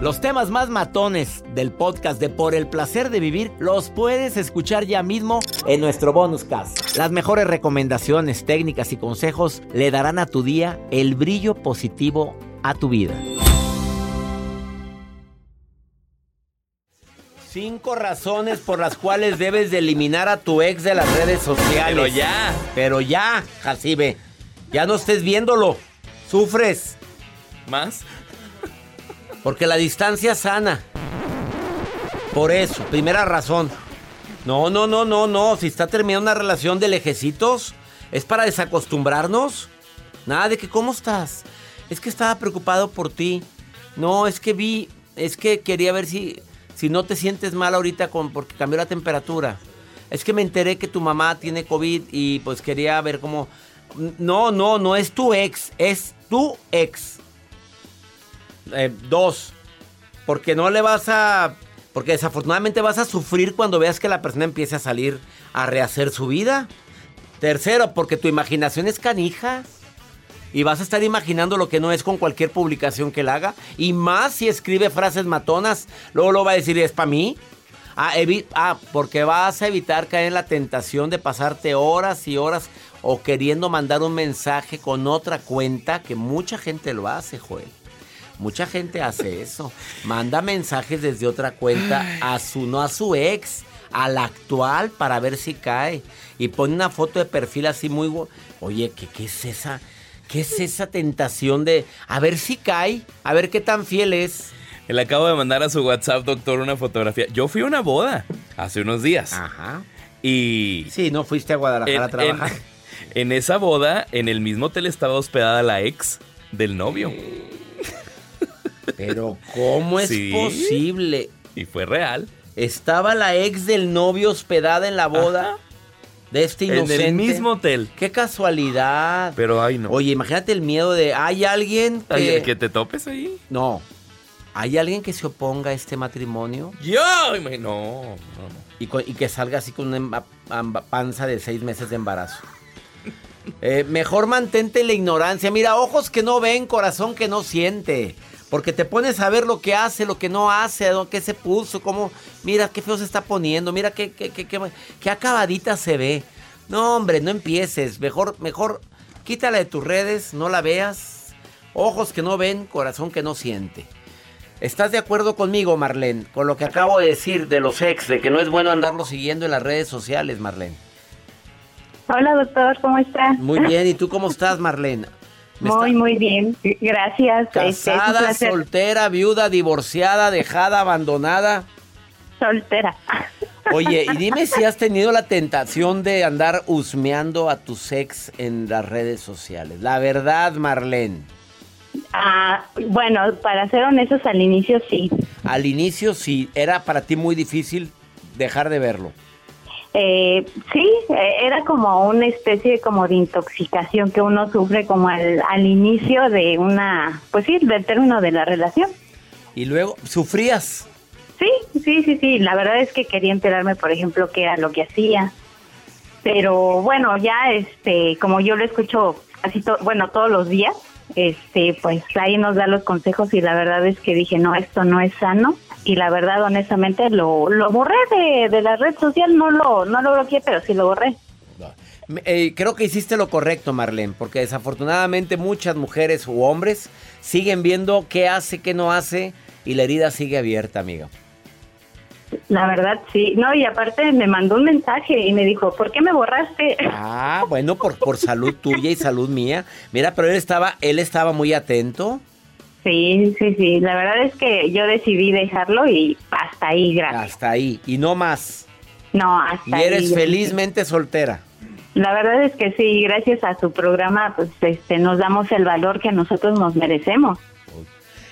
Los temas más matones del podcast de Por el placer de vivir los puedes escuchar ya mismo en nuestro bonus cast. Las mejores recomendaciones, técnicas y consejos le darán a tu día el brillo positivo a tu vida. Cinco razones por las cuales debes de eliminar a tu ex de las redes sociales. Pero ya. Pero ya, Jacibe. Ya no estés viéndolo. Sufres. ¿Más? Porque la distancia sana. Por eso, primera razón. No, no, no, no, no. Si está terminando una relación de lejecitos, es para desacostumbrarnos. Nada de que, ¿cómo estás? Es que estaba preocupado por ti. No, es que vi, es que quería ver si, si no te sientes mal ahorita con, porque cambió la temperatura. Es que me enteré que tu mamá tiene COVID y pues quería ver cómo... No, no, no es tu ex, es tu ex. Eh, dos, porque no le vas a... Porque desafortunadamente vas a sufrir cuando veas que la persona empiece a salir a rehacer su vida. Tercero, porque tu imaginación es canija. Y vas a estar imaginando lo que no es con cualquier publicación que él haga. Y más si escribe frases matonas. Luego lo va a decir, ¿es para mí? Ah, ah, porque vas a evitar caer en la tentación de pasarte horas y horas o queriendo mandar un mensaje con otra cuenta, que mucha gente lo hace, Joel. Mucha gente hace eso. Manda mensajes desde otra cuenta a su, no a su ex, al actual para ver si cae. Y pone una foto de perfil así muy... Oye, ¿qué, ¿qué es esa? ¿Qué es esa tentación de a ver si cae? A ver qué tan fiel es. Le acabo de mandar a su WhatsApp, doctor, una fotografía. Yo fui a una boda hace unos días. Ajá. Y... Sí, no fuiste a Guadalajara a trabajar. En, en esa boda, en el mismo hotel estaba hospedada la ex del novio. Pero ¿cómo es posible? Y fue real. Estaba la ex del novio hospedada en la boda de este inocente. En el mismo hotel. Qué casualidad. Pero ay no. Oye, imagínate el miedo de hay alguien que que te topes ahí. No. ¿Hay alguien que se oponga a este matrimonio? Yo, no, no, no. Y, que salga así con una panza de seis meses de embarazo. Eh, mejor mantente la ignorancia. Mira, ojos que no ven, corazón que no siente. Porque te pones a ver lo que hace, lo que no hace, qué se puso, cómo, mira qué feo se está poniendo, mira qué, qué, qué, qué, acabadita se ve. No, hombre, no empieces. Mejor, mejor, quítala de tus redes, no la veas. Ojos que no ven, corazón que no siente. ¿Estás de acuerdo conmigo, Marlene? Con lo que acabo de decir de los ex, de que no es bueno andarlo siguiendo en las redes sociales, Marlene. Hola, doctor, ¿cómo estás? Muy bien, ¿y tú cómo estás, Marlene? Muy, muy bien. Gracias. Este, Casada, soltera, viuda, divorciada, dejada, abandonada. Soltera. Oye, y dime si has tenido la tentación de andar husmeando a tu ex en las redes sociales. La verdad, Marlene. Ah, bueno, para ser honestos, al inicio sí. Al inicio sí. ¿Era para ti muy difícil dejar de verlo? Eh, sí, eh, era como una especie como de intoxicación que uno sufre como al, al inicio de una, pues sí, del término de la relación. ¿Y luego sufrías? Sí, sí, sí, sí. La verdad es que quería enterarme, por ejemplo, qué era lo que hacía. Pero bueno, ya este, como yo lo escucho casi bueno, todos los días, este, pues ahí nos da los consejos y la verdad es que dije, no, esto no es sano y la verdad, honestamente, lo, lo borré de, de la red social, no lo, no lo bloqueé, pero sí lo borré. Eh, creo que hiciste lo correcto, Marlene, porque desafortunadamente muchas mujeres u hombres siguen viendo qué hace, qué no hace y la herida sigue abierta, amiga. La verdad, sí. No, y aparte me mandó un mensaje y me dijo, ¿por qué me borraste? Ah, bueno, por, por salud tuya y salud mía. Mira, pero él estaba, él estaba muy atento. Sí, sí, sí. La verdad es que yo decidí dejarlo y hasta ahí, gracias. Hasta ahí. ¿Y no más? No, hasta ahí. ¿Y eres felizmente soltera? La verdad es que sí, gracias a su programa, pues este, nos damos el valor que nosotros nos merecemos.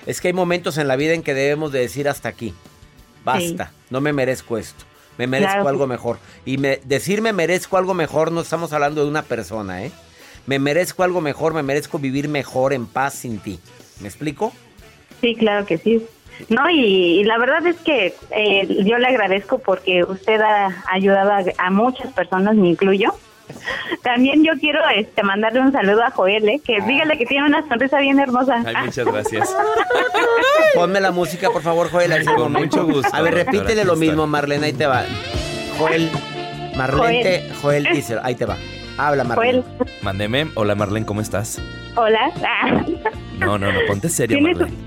Es que hay momentos en la vida en que debemos de decir hasta aquí. Basta, no me merezco esto. Me merezco algo mejor. Y me, decir me merezco algo mejor no estamos hablando de una persona, ¿eh? Me merezco algo mejor, me merezco vivir mejor en paz sin ti. ¿Me explico? Sí, claro que sí. No, y, la verdad es que eh, yo le agradezco porque usted ha ayudado a, muchas personas, me incluyo, También yo quiero este mandarle un saludo a Joel, ¿eh? que dígale que tiene una sonrisa bien hermosa. Ay, muchas gracias. Ponme la música, por favor, Joel. ahí Con mucho gusto, A ver, repítele lo mismo, Marlene, ahí te va. Joel, Marlene, Joel. Joel dice, ahí te va. Habla, Marlene. Joel, Mándeme. Hola, Marlene, ¿cómo estás? hola. Ah, No, no, no, ponte seria, ¿Tienes- Marlene.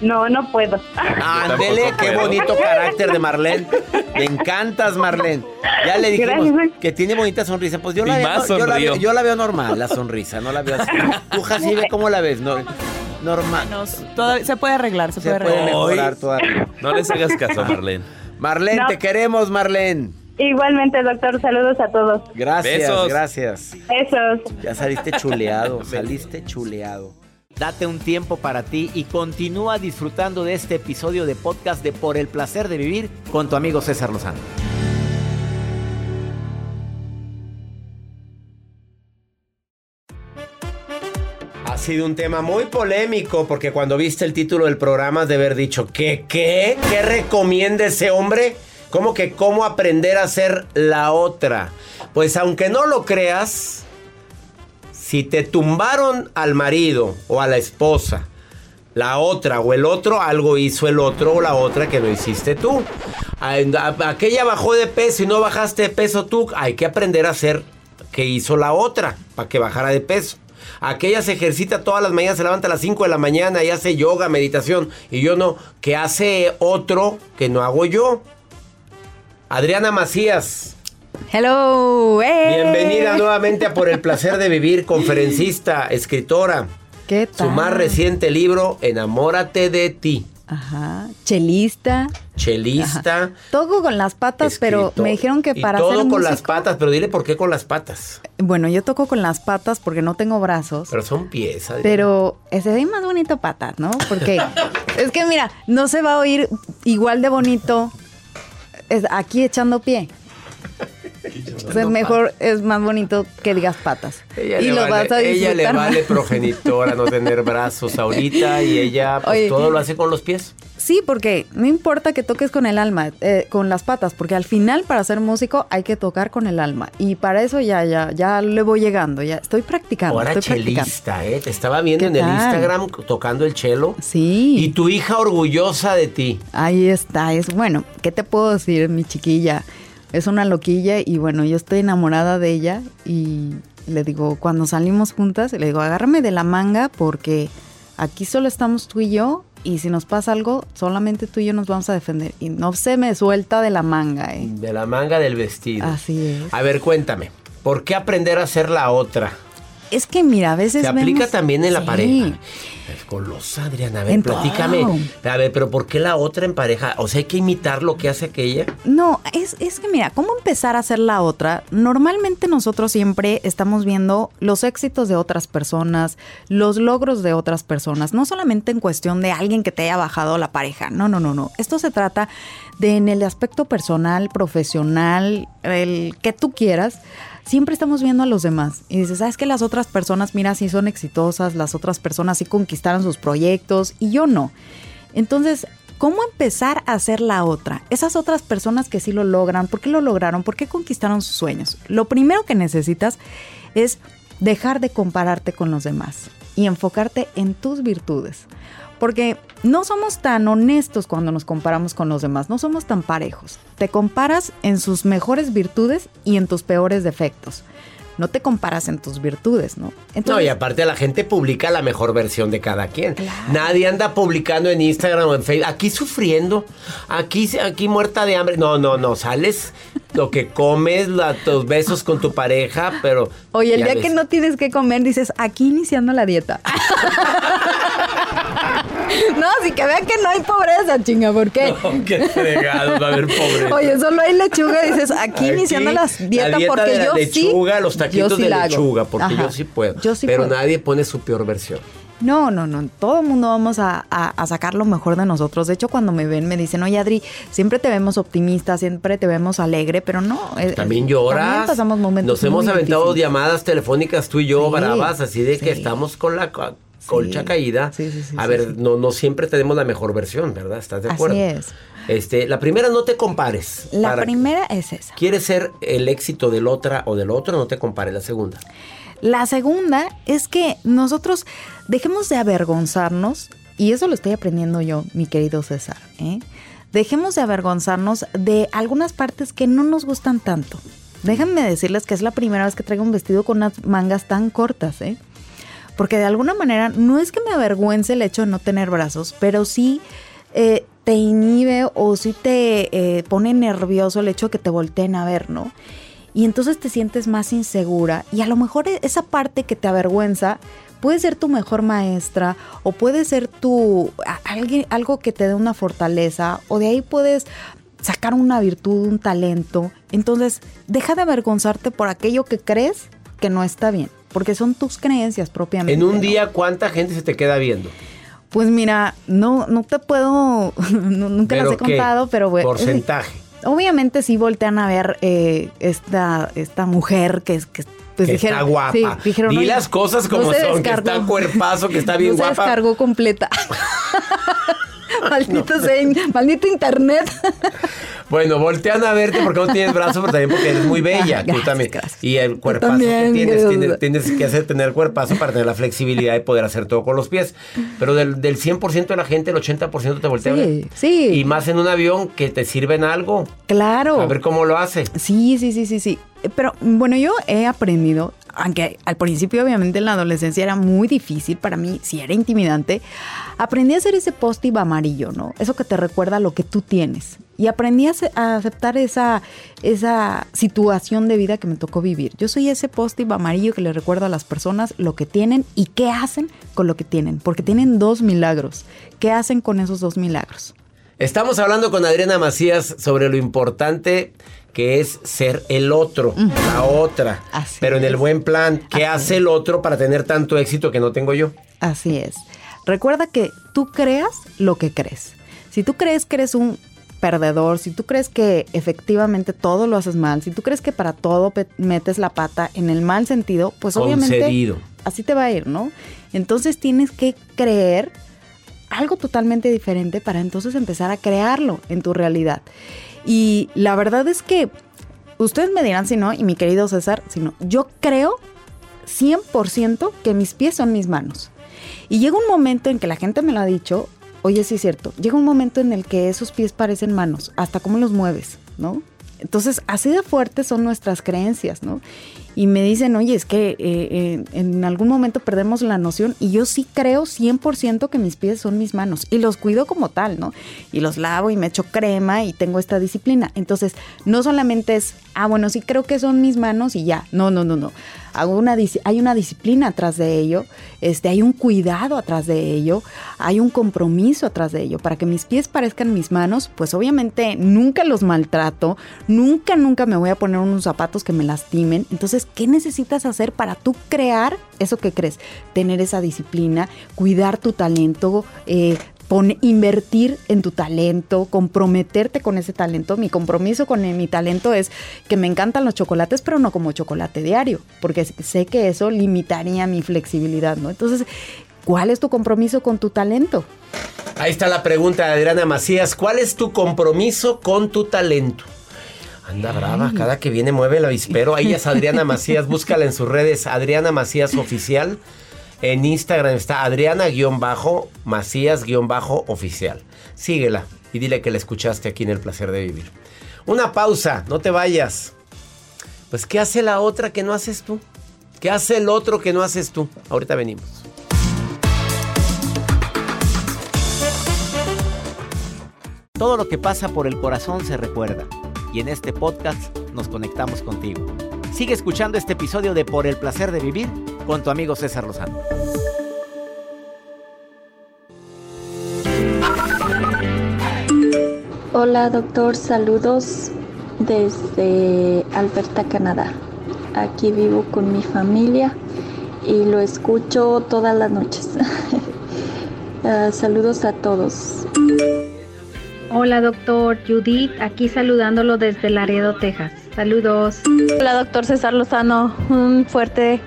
No, no puedo. Ándele, qué puedo. bonito carácter de Marlene. Me encantas, Marlene. Ya le dijimos Gracias. que tiene bonita sonrisa. Pues yo la, veo, yo, la veo, yo la veo normal, la sonrisa, no la veo así. Tú, Jacibe, ¿cómo la ves? No- normal. Se puede arreglar, se, Se puede puede arreglar. mejorar todavía. No les hagas caso, Marlene. Marlene, No. te queremos, Marlene. Igualmente, doctor, saludos a todos. Gracias, Besos. gracias. Besos. Ya saliste chuleado, saliste chuleado. Date un tiempo para ti y continúa disfrutando de este episodio de podcast de Por el placer de vivir con tu amigo César Lozano. Ha sido un tema muy polémico porque cuando viste el título del programa has de haber dicho ¿qué? ¿Qué? ¿Qué recomienda ese hombre? ¿Cómo que cómo aprender a ser la otra? Pues aunque no lo creas, si te tumbaron al marido o a la esposa, la otra o el otro, algo hizo el otro o la otra que no hiciste tú. Aquella bajó de peso y no bajaste de peso tú. Hay que aprender a hacer que hizo la otra para que bajara de peso. Aquella se ejercita todas las mañanas, se levanta a las 5 de la mañana y hace yoga, meditación. Y yo no, que hace otro que no hago yo. Adriana Macías. Hello. Bienvenida nuevamente a Por el placer de vivir, conferencista, escritora. ¿Qué tal? Su más reciente libro, Enamórate de ti. Ajá, chelista. Chelista. Todo con las patas, pero me dijeron que Y para todo ser con las patas, pero dile por qué con las patas. Bueno, yo toco con las patas porque no tengo brazos. Pero son pies. Pero ese ve más bonito patas, ¿no? Porque es que mira, no se va a oír igual de bonito aquí echando pie. O sea, mejor es más bonito que digas patas. Ella, y le lo vale, vas a ella le más. vale progenitora no tener brazos ahorita y ella pues, Oye. todo lo hace con los pies. Sí, porque no importa que toques con el alma, eh, con las patas, porque al final para ser músico hay que tocar con el alma. Y para eso ya, ya, ya le voy llegando, ya estoy practicando. Ahora estoy practicando. chelista, ¿eh? Te estaba viendo ¿Qué en el? Instagram tocando el chelo. Sí. Y tu hija orgullosa de ti. Ahí está, es bueno, ¿qué te puedo decir, mi chiquilla? Es una loquilla y bueno, yo estoy enamorada de ella y le digo, cuando salimos juntas, le digo, agárrame de la manga porque aquí solo estamos tú y yo y si nos pasa algo, solamente tú y yo nos vamos a defender. Y no se me suelta de la manga, ¿eh? De la manga del vestido. Así es. A ver, cuéntame. ¿Por qué aprender a ser la otra? Es que mira, a veces Se aplica vemos- también en la Sí. pareja. Es golosa, Adriana. A ver, En platícame. todo. A ver, pero ¿por qué la otra en pareja? O sea, hay que imitar lo que hace aquella. No, es, es que mira, ¿cómo empezar a hacer la otra? Normalmente nosotros siempre estamos viendo los éxitos de otras personas, los logros de otras personas, no solamente en cuestión de alguien que te haya bajado la pareja, no, no, no, no. Esto se trata de en el aspecto personal, profesional, el que tú quieras. Siempre estamos viendo a los demás y dices, ¿sabes que las otras personas, mira, sí son exitosas, las otras personas sí conquistaron sus proyectos y yo no? Entonces, ¿cómo empezar a ser la otra? Esas otras personas que sí lo logran, ¿por qué lo lograron? ¿Por qué conquistaron sus sueños? Lo primero que necesitas es dejar de compararte con los demás y enfocarte en tus virtudes. Porque no somos tan honestos cuando nos comparamos con los demás, no somos tan parejos. Te comparas en sus mejores virtudes y en tus peores defectos. No te comparas en tus virtudes, ¿no? no, y aparte la gente publica la mejor versión de cada quien. Claro. Nadie anda publicando en Instagram o en Facebook. Aquí sufriendo, aquí, aquí muerta de hambre. No, no, no. Sales lo que comes, la- tus besos con tu pareja, pero. Oye, el día ves. que no tienes que comer, dices, aquí iniciando la dieta. no, así que vean que no hay pobreza, chinga, ¿por qué? No, qué fregado, va a haber pobre. Oye, solo hay lechuga, dices, aquí, iniciando la dieta, la dieta porque de la yo lechuga, sí. los taquitos sí de la lechuga, porque Ajá. yo sí puedo. Yo sí pero puedo. nadie pone su peor versión. No, no, no. Todo el mundo vamos a, a- a sacar lo mejor de nosotros. De hecho, cuando me ven, me dicen, oye, Adri, siempre te vemos optimista, siempre te vemos alegre, pero no. También lloras. También pasamos momentos Nos hemos aventado difíciles. llamadas telefónicas tú y yo, Sí, bravas, así de que estamos con la. Colcha caída. Sí, sí, sí, a ver. No, no siempre tenemos la mejor versión, ¿verdad? ¿Estás de Así acuerdo? es. Este, la primera, no te compares. La Para- primera es esa. ¿Quieres ser el éxito del otra o del otro? No te compares. La segunda. La segunda es que nosotros dejemos de avergonzarnos, y eso lo estoy aprendiendo yo, mi querido César, ¿eh? Dejemos de avergonzarnos de algunas partes que no nos gustan tanto. Déjenme decirles que es la primera vez que traigo un vestido con unas mangas tan cortas, ¿eh? Porque de alguna manera no es que me avergüence el hecho de no tener brazos, pero sí eh, te inhibe o sí te eh, pone nervioso el hecho de que te volteen a ver, ¿no? Y entonces te sientes más insegura y a lo mejor e- esa parte que te avergüenza puede ser tu mejor maestra o puede ser tu alguien, algo que te dé una fortaleza o de ahí puedes sacar una virtud, un talento. Entonces, deja de avergonzarte por aquello que crees que no está bien, porque son tus creencias propiamente. En un ¿no? día, ¿cuánta gente se te queda viendo? Pues mira, no, no te puedo, no- nunca las ¿Pero he qué? contado, pero bueno. Porcentaje. Obviamente sí voltean a ver eh, esta, esta mujer que es que pues que dijeron, está guapa. sí, dijeron, Di "Oye, las cosas como son, que descargó". está cuerpazo, que está bien no guapa. Se descargó completa. Maldito maldito internet. Bueno, voltean a verte porque no tienes brazos, pero también porque eres muy bella. tú también. gracias. Y el cuerpazo también, que tienes, tienes, que hacer tener cuerpazo para tener la flexibilidad de poder hacer todo con los pies. Pero del, del 100% de la gente, el 80% te voltea a Sí, ver. sí. Y más en un avión que te sirven algo. Claro. A ver cómo lo hace. Sí, sí, sí, sí, sí. Pero bueno, yo he aprendido, aunque al principio obviamente en la adolescencia era muy difícil para mí, si era intimidante, aprendí a hacer ese post-it amarillo, ¿no? Eso que te recuerda lo que tú tienes. Y aprendí a, ace- a aceptar esa, esa situación de vida que me tocó vivir. Yo soy ese post-it amarillo que le recuerda a las personas lo que tienen y qué hacen con lo que tienen, porque tienen dos milagros. ¿Qué hacen con esos dos milagros? Estamos hablando con Adriana Macías sobre lo importante que es ser el otro, la otra. Así pero en el buen plan, ¿qué Así hace el otro para tener tanto éxito que no tengo yo? Así es. Recuerda que tú creas lo que crees. Si tú crees que eres un perdedor, si tú crees que efectivamente todo lo haces mal, si tú crees que para todo metes la pata en el mal sentido, pues obviamente así te va a ir, ¿no? Entonces tienes que creer algo totalmente diferente para entonces empezar a crearlo en tu realidad. Y la verdad es que ustedes me dirán si no, y mi querido César, si no, yo creo 100% que mis pies son mis manos. Y llega un momento en que la gente me lo ha dicho, oye, sí es cierto, llega un momento en el que esos pies parecen manos, hasta cómo los mueves, ¿no? Entonces, así de fuertes son nuestras creencias, ¿no? Y me dicen, oye, es que eh, eh, en algún momento perdemos la noción y yo sí creo 100% que mis pies son mis manos y los cuido como tal, ¿no? Y los lavo y me echo crema y tengo esta disciplina. Entonces, no solamente es, ah, bueno, sí creo que son mis manos y ya. No, no, no, no. Hay una disciplina atrás de ello, este, hay un cuidado atrás de ello, hay un compromiso atrás de ello. Para que mis pies parezcan mis manos, pues obviamente nunca los maltrato, nunca, nunca me voy a poner unos zapatos que me lastimen. Entonces, ¿qué necesitas hacer para tú crear eso que crees? Tener esa disciplina, cuidar tu talento, eh, pon- invertir en tu talento, comprometerte con ese talento. Mi compromiso con mi talento es que me encantan los chocolates, pero no como chocolate diario, porque sé que eso limitaría mi flexibilidad, ¿no? Entonces, ¿cuál es tu compromiso con tu talento? Ahí está la pregunta de Adriana Macías. ¿Cuál es tu compromiso con tu talento? Anda brava, cada que viene mueve el avispero. Ella es Adriana Macías, búscala en sus redes, Adriana Macías Oficial. En Instagram está Adriana-Macías-Oficial. Síguela y dile que la escuchaste aquí en El Placer de Vivir. Una pausa, no te vayas. Pues, ¿qué hace la otra que no haces tú? ¿Qué hace el otro que no haces tú? Ahorita venimos. Todo lo que pasa por el corazón se recuerda y en este podcast nos conectamos contigo. Sigue escuchando este episodio de Por el placer de vivir con tu amigo César Lozano. Hola doctor, saludos desde Alberta, Canadá. Aquí vivo con mi familia y lo escucho todas las noches. Ah, saludos a todos. Hola doctor Judith, aquí saludándolo desde Laredo, Texas. Saludos. Hola, doctor César Lozano. Un fuerte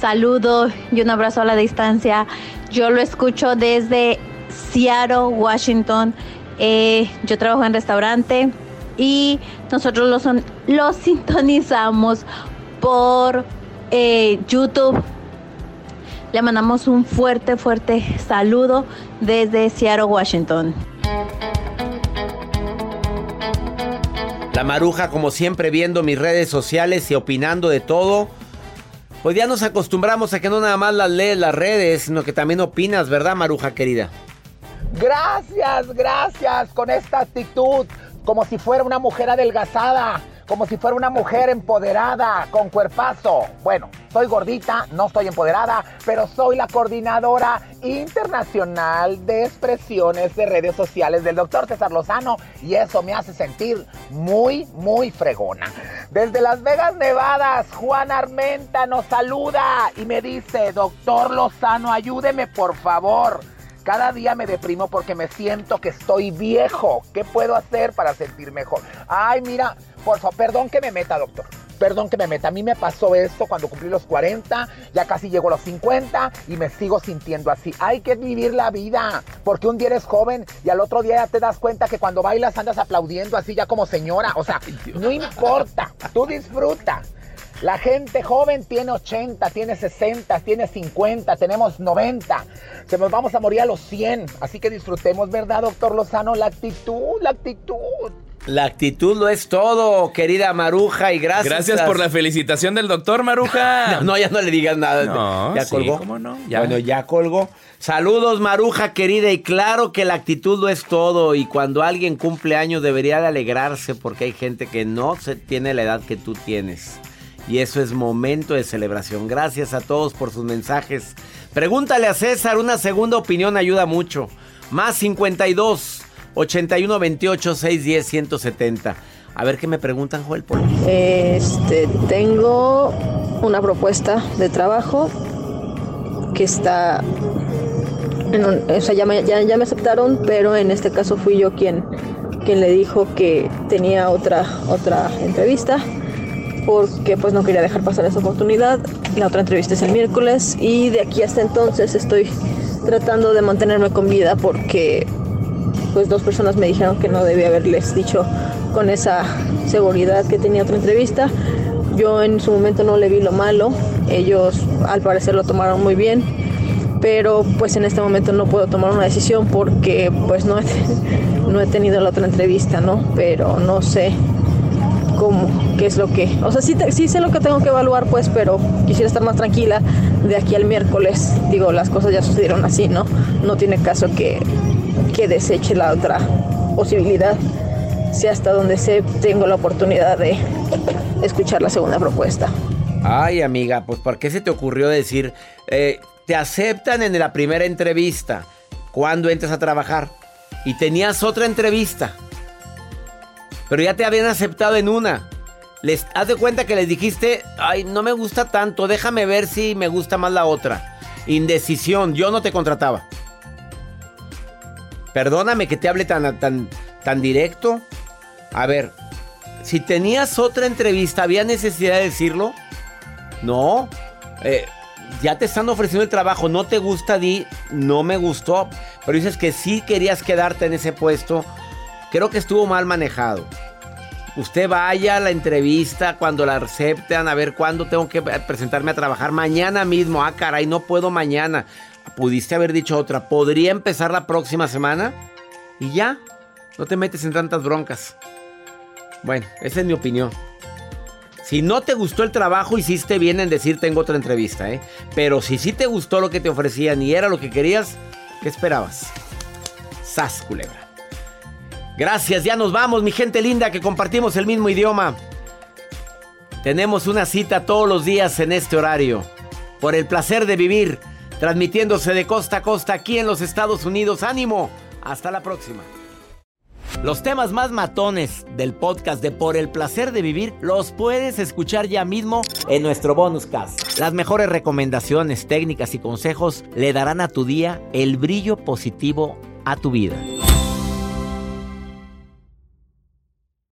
saludo y un abrazo a la distancia. Yo lo escucho desde Seattle, Washington. Eh, yo trabajo en restaurante y nosotros lo, son, lo sintonizamos por eh, YouTube. Le mandamos un fuerte, fuerte saludo desde Seattle, Washington. La maruja, como siempre, viendo mis redes sociales y opinando de todo. Pues ya nos acostumbramos a que no nada más las lees las redes, sino que también opinas, ¿verdad, maruja querida? Gracias, gracias con esta actitud, como si fuera una mujer adelgazada como si fuera una mujer empoderada, con cuerpazo. Bueno, soy gordita, no estoy empoderada, pero soy la coordinadora internacional de expresiones de redes sociales del doctor César Lozano y eso me hace sentir muy, muy fregona. Desde Las Vegas, Nevada, Juan Armenta nos saluda y me dice, doctor Lozano, ayúdeme por favor. Cada día me deprimo porque me siento que estoy viejo. ¿Qué puedo hacer para sentir mejor? Ay, mira, por favor, perdón que me meta, doctor. Perdón que me meta. A mí me pasó esto cuando cumplí los 40, ya casi llego a los 50 y me sigo sintiendo así. Hay que vivir la vida, porque un día eres joven y al otro día ya te das cuenta que cuando bailas andas aplaudiendo así ya como señora. O sea, no importa, tú disfruta. La gente joven tiene 80, tiene 60, tiene 50, tenemos 90. Se nos vamos a morir a los 100. Así que disfrutemos, ¿verdad, doctor Lozano? La actitud, la actitud. La actitud lo es todo, querida Maruja, y gracias. Gracias por la felicitación del doctor Maruja. no, ya no le digas nada. No, ¿Ya sí, colgó? ¿cómo no? Ya. Bueno, ya colgó. Saludos, Maruja querida, y claro que la actitud lo es todo. Y cuando alguien cumple años debería de alegrarse porque hay gente que no se tiene la edad que tú tienes. Y eso es momento de celebración. Gracias a todos por sus mensajes. Pregúntale a César, una segunda opinión ayuda mucho. Más 52 81 28 610 170. A ver qué me preguntan, Joel. Por... Este, tengo una propuesta de trabajo que está. o sea, ya me, ya, ya me aceptaron, pero en este caso fui yo quien, quien le dijo que tenía otra, otra entrevista porque pues no quería dejar pasar esa oportunidad. La otra entrevista es el miércoles y de aquí hasta entonces estoy tratando de mantenerme con vida porque pues dos personas me dijeron que no debía haberles dicho con esa seguridad que tenía otra entrevista. Yo en su momento no le vi lo malo, ellos al parecer lo tomaron muy bien, pero pues en este momento no puedo tomar una decisión porque pues no he, no he tenido la otra entrevista, ¿no? Pero no sé cómo, qué es lo que... O sea, sí, sí sé lo que tengo que evaluar, pues, pero quisiera estar más tranquila de aquí al miércoles. Digo, las cosas ya sucedieron así, ¿no? No tiene caso que, que deseche la otra posibilidad. Si hasta donde sé tengo la oportunidad de escuchar la segunda propuesta. Ay, amiga, pues ¿por qué se te ocurrió decir, eh, te aceptan en la primera entrevista cuando entras a trabajar y tenías otra entrevista, pero ya te habían aceptado en una? Les, haz de cuenta que les dijiste, ay, no me gusta tanto, déjame ver si me gusta más la otra. Indecisión, yo no te contrataba. Perdóname que te hable tan, tan, tan directo. A ver, si tenías otra entrevista, ¿había necesidad de decirlo? No. Eh, ya te están ofreciendo el trabajo, no te gusta, di, no me gustó. Pero dices que sí querías quedarte en ese puesto. Creo que estuvo mal manejado. Usted vaya a la entrevista cuando la acepten, a ver cuándo tengo que presentarme a trabajar. Mañana mismo. Ah, caray, no puedo mañana. Pudiste haber dicho otra. ¿Podría empezar la próxima semana? Y ya. No te metes en tantas broncas. Bueno, esa es mi opinión. Si no te gustó el trabajo, hiciste bien en decir tengo otra entrevista, ¿eh? Pero si sí te gustó lo que te ofrecían y era lo que querías, ¿qué esperabas? Sas, culebra. Gracias, ya nos vamos, mi gente linda, que compartimos el mismo idioma. Tenemos una cita todos los días en este horario. Por el placer de vivir, transmitiéndose de costa a costa aquí en los Estados Unidos. ¡Ánimo! Hasta la próxima. Los temas más matones del podcast de Por el placer de vivir los puedes escuchar ya mismo en nuestro bonus cast. Las mejores recomendaciones, técnicas y consejos le darán a tu día el brillo positivo a tu vida.